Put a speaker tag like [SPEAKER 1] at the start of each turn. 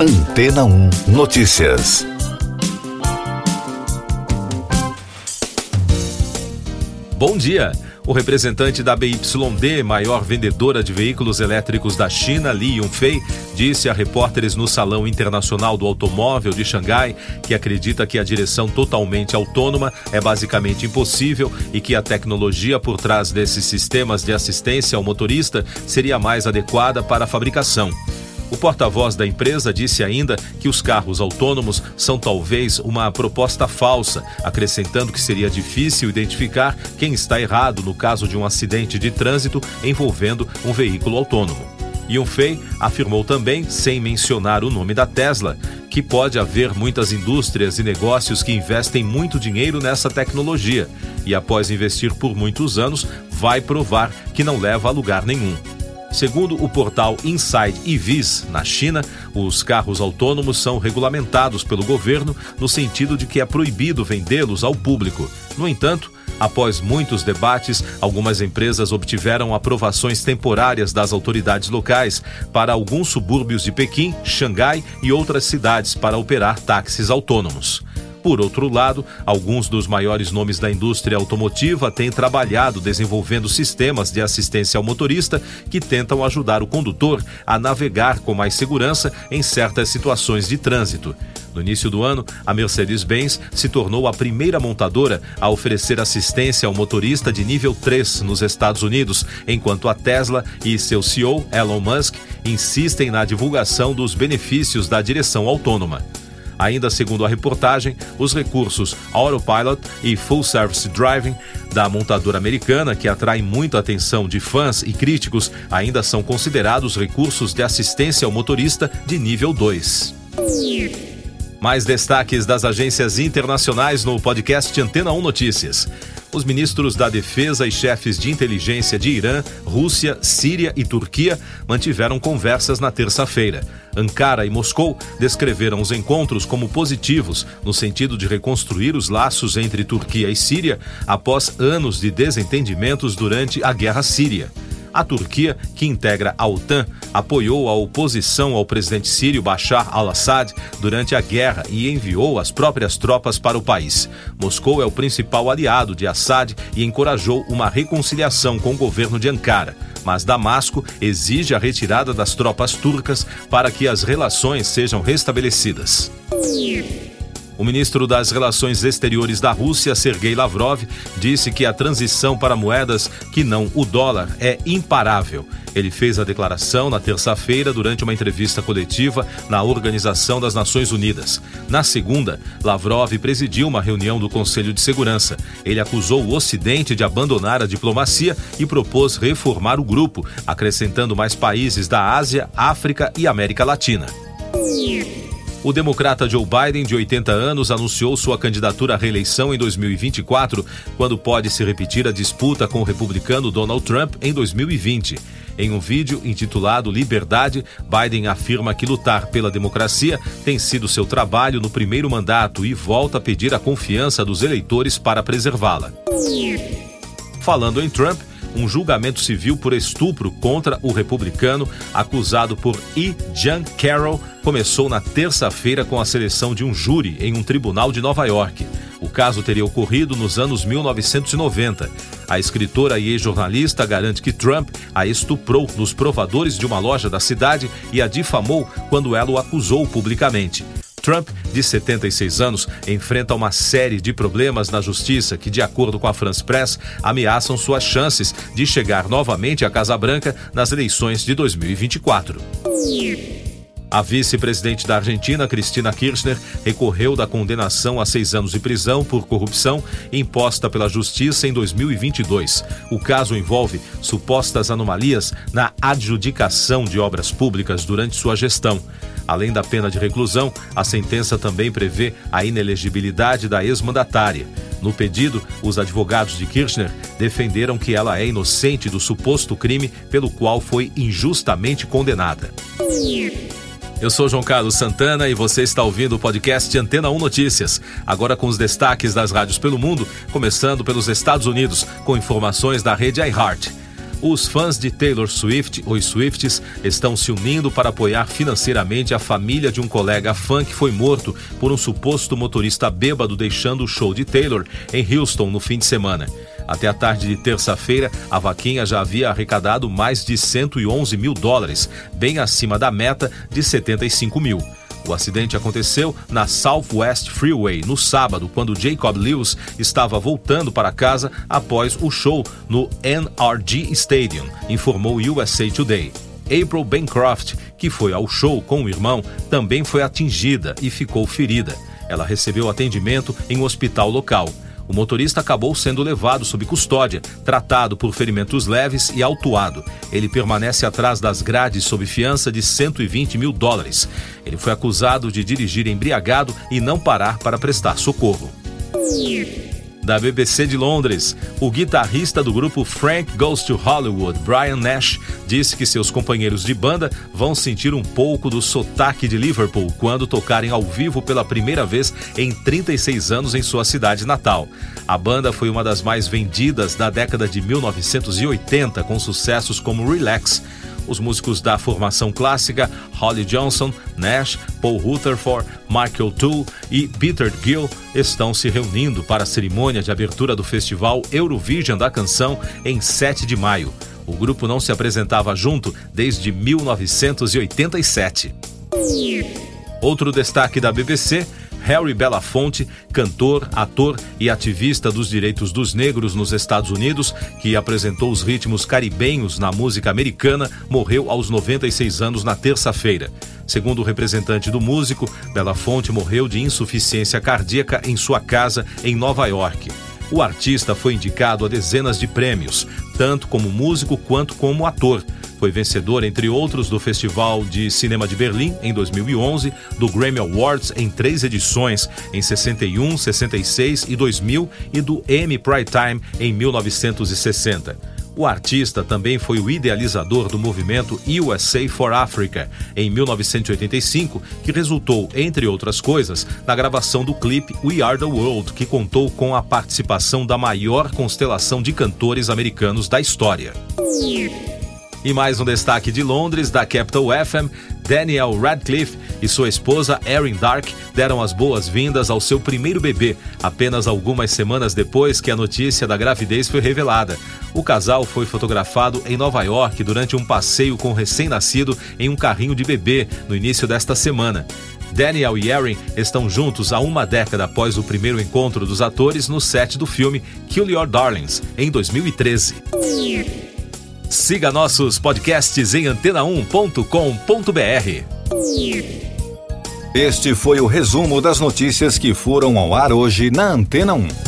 [SPEAKER 1] Antena 1 Notícias.
[SPEAKER 2] Bom dia. O representante da BYD, maior vendedora de veículos elétricos da China, Li Yunfei, disse a repórteres no Salão Internacional do Automóvel de Xangai que acredita que a direção totalmente autônoma é basicamente impossível e que a tecnologia por trás desses sistemas de assistência ao motorista seria mais adequada para a fabricação. O porta-voz da empresa disse ainda que os carros autônomos são talvez uma proposta falsa, acrescentando que seria difícil identificar quem está errado no caso de um acidente de trânsito envolvendo um veículo autônomo. Yunfei afirmou também, sem mencionar o nome da Tesla, que pode haver muitas indústrias e negócios que investem muito dinheiro nessa tecnologia e, após investir por muitos anos, vai provar que não leva a lugar nenhum. Segundo o portal Inside EVs, na China, os carros autônomos são regulamentados pelo governo no sentido de que é proibido vendê-los ao público. No entanto, após muitos debates, algumas empresas obtiveram aprovações temporárias das autoridades locais para alguns subúrbios de Pequim, Xangai e outras cidades para operar táxis autônomos. Por outro lado, alguns dos maiores nomes da indústria automotiva têm trabalhado desenvolvendo sistemas de assistência ao motorista que tentam ajudar o condutor a navegar com mais segurança em certas situações de trânsito. No início do ano, a Mercedes-Benz se tornou a primeira montadora a oferecer assistência ao motorista de nível 3 nos Estados Unidos, enquanto a Tesla e seu CEO, Elon Musk, insistem na divulgação dos benefícios da direção autônoma. Ainda segundo a reportagem, os recursos Autopilot e Full Service Driving da montadora americana, que atraem muita atenção de fãs e críticos, ainda são considerados recursos de assistência ao motorista de nível 2. Mais destaques das agências internacionais no podcast Antena 1 Notícias. Os ministros da Defesa e chefes de inteligência de Irã, Rússia, Síria e Turquia mantiveram conversas na terça-feira. Ankara e Moscou descreveram os encontros como positivos, no sentido de reconstruir os laços entre Turquia e Síria após anos de desentendimentos durante a Guerra Síria. A Turquia, que integra a OTAN, apoiou a oposição ao presidente sírio Bashar al-Assad durante a guerra e enviou as próprias tropas para o país. Moscou é o principal aliado de Assad e encorajou uma reconciliação com o governo de Ankara. Mas Damasco exige a retirada das tropas turcas para que as relações sejam restabelecidas. O ministro das Relações Exteriores da Rússia, Sergei Lavrov, disse que a transição para moedas que não o dólar é imparável. Ele fez a declaração na terça-feira durante uma entrevista coletiva na Organização das Nações Unidas. Na segunda, Lavrov presidiu uma reunião do Conselho de Segurança. Ele acusou o Ocidente de abandonar a diplomacia e propôs reformar o grupo, acrescentando mais países da Ásia, África e América Latina. O democrata Joe Biden, de 80 anos, anunciou sua candidatura à reeleição em 2024, quando pode se repetir a disputa com o republicano Donald Trump em 2020. Em um vídeo intitulado Liberdade, Biden afirma que lutar pela democracia tem sido seu trabalho no primeiro mandato e volta a pedir a confiança dos eleitores para preservá-la. Falando em Trump, um julgamento civil por estupro contra o republicano acusado por E. John Carroll começou na terça-feira com a seleção de um júri em um tribunal de Nova York. O caso teria ocorrido nos anos 1990. A escritora e ex-jornalista garante que Trump a estuprou nos provadores de uma loja da cidade e a difamou quando ela o acusou publicamente. Trump, de 76 anos, enfrenta uma série de problemas na justiça que, de acordo com a France Press, ameaçam suas chances de chegar novamente à Casa Branca nas eleições de 2024. A vice-presidente da Argentina, Cristina Kirchner, recorreu da condenação a seis anos de prisão por corrupção imposta pela Justiça em 2022. O caso envolve supostas anomalias na adjudicação de obras públicas durante sua gestão. Além da pena de reclusão, a sentença também prevê a inelegibilidade da ex-mandatária. No pedido, os advogados de Kirchner defenderam que ela é inocente do suposto crime pelo qual foi injustamente condenada. Eu sou João Carlos Santana e você está ouvindo o podcast Antena 1 Notícias. Agora com os destaques das rádios pelo mundo, começando pelos Estados Unidos, com informações da rede iHeart. Os fãs de Taylor Swift, os Swifts, estão se unindo para apoiar financeiramente a família de um colega fã que foi morto por um suposto motorista bêbado deixando o show de Taylor em Houston no fim de semana. Até a tarde de terça-feira, a vaquinha já havia arrecadado mais de 111 mil dólares, bem acima da meta de 75 mil. O acidente aconteceu na Southwest Freeway no sábado, quando Jacob Lewis estava voltando para casa após o show no NRG Stadium, informou USA Today. April Bancroft, que foi ao show com o irmão, também foi atingida e ficou ferida. Ela recebeu atendimento em um hospital local. O motorista acabou sendo levado sob custódia, tratado por ferimentos leves e autuado. Ele permanece atrás das grades sob fiança de 120 mil dólares. Ele foi acusado de dirigir embriagado e não parar para prestar socorro da BBC de Londres. O guitarrista do grupo Frank Goes to Hollywood, Brian Nash, disse que seus companheiros de banda vão sentir um pouco do sotaque de Liverpool quando tocarem ao vivo pela primeira vez em 36 anos em sua cidade natal. A banda foi uma das mais vendidas da década de 1980, com sucessos como Relax. Os músicos da formação clássica, Holly Johnson, Nash, Paul Rutherford, Michael Toole e Peter Gill, estão se reunindo para a cerimônia de abertura do festival Eurovision da canção em 7 de maio. O grupo não se apresentava junto desde 1987. Outro destaque da BBC Harry Belafonte, cantor, ator e ativista dos direitos dos negros nos Estados Unidos, que apresentou os ritmos caribenhos na música americana, morreu aos 96 anos na terça-feira. Segundo o representante do músico, Belafonte morreu de insuficiência cardíaca em sua casa em Nova York. O artista foi indicado a dezenas de prêmios, tanto como músico quanto como ator foi vencedor, entre outros, do Festival de Cinema de Berlim em 2011, do Grammy Awards em três edições, em 61, 66 e 2000, e do Emmy Primetime em 1960. O artista também foi o idealizador do movimento USA for Africa, em 1985, que resultou, entre outras coisas, na gravação do clipe We Are the World, que contou com a participação da maior constelação de cantores americanos da história. E mais um destaque de Londres, da Capital FM, Daniel Radcliffe e sua esposa Erin Dark deram as boas-vindas ao seu primeiro bebê, apenas algumas semanas depois que a notícia da gravidez foi revelada. O casal foi fotografado em Nova York durante um passeio com o recém-nascido em um carrinho de bebê no início desta semana. Daniel e Erin estão juntos há uma década após o primeiro encontro dos atores no set do filme Kill Your Darlings, em 2013. Siga nossos podcasts em antena1.com.br.
[SPEAKER 1] Este foi o resumo das notícias que foram ao ar hoje na Antena 1.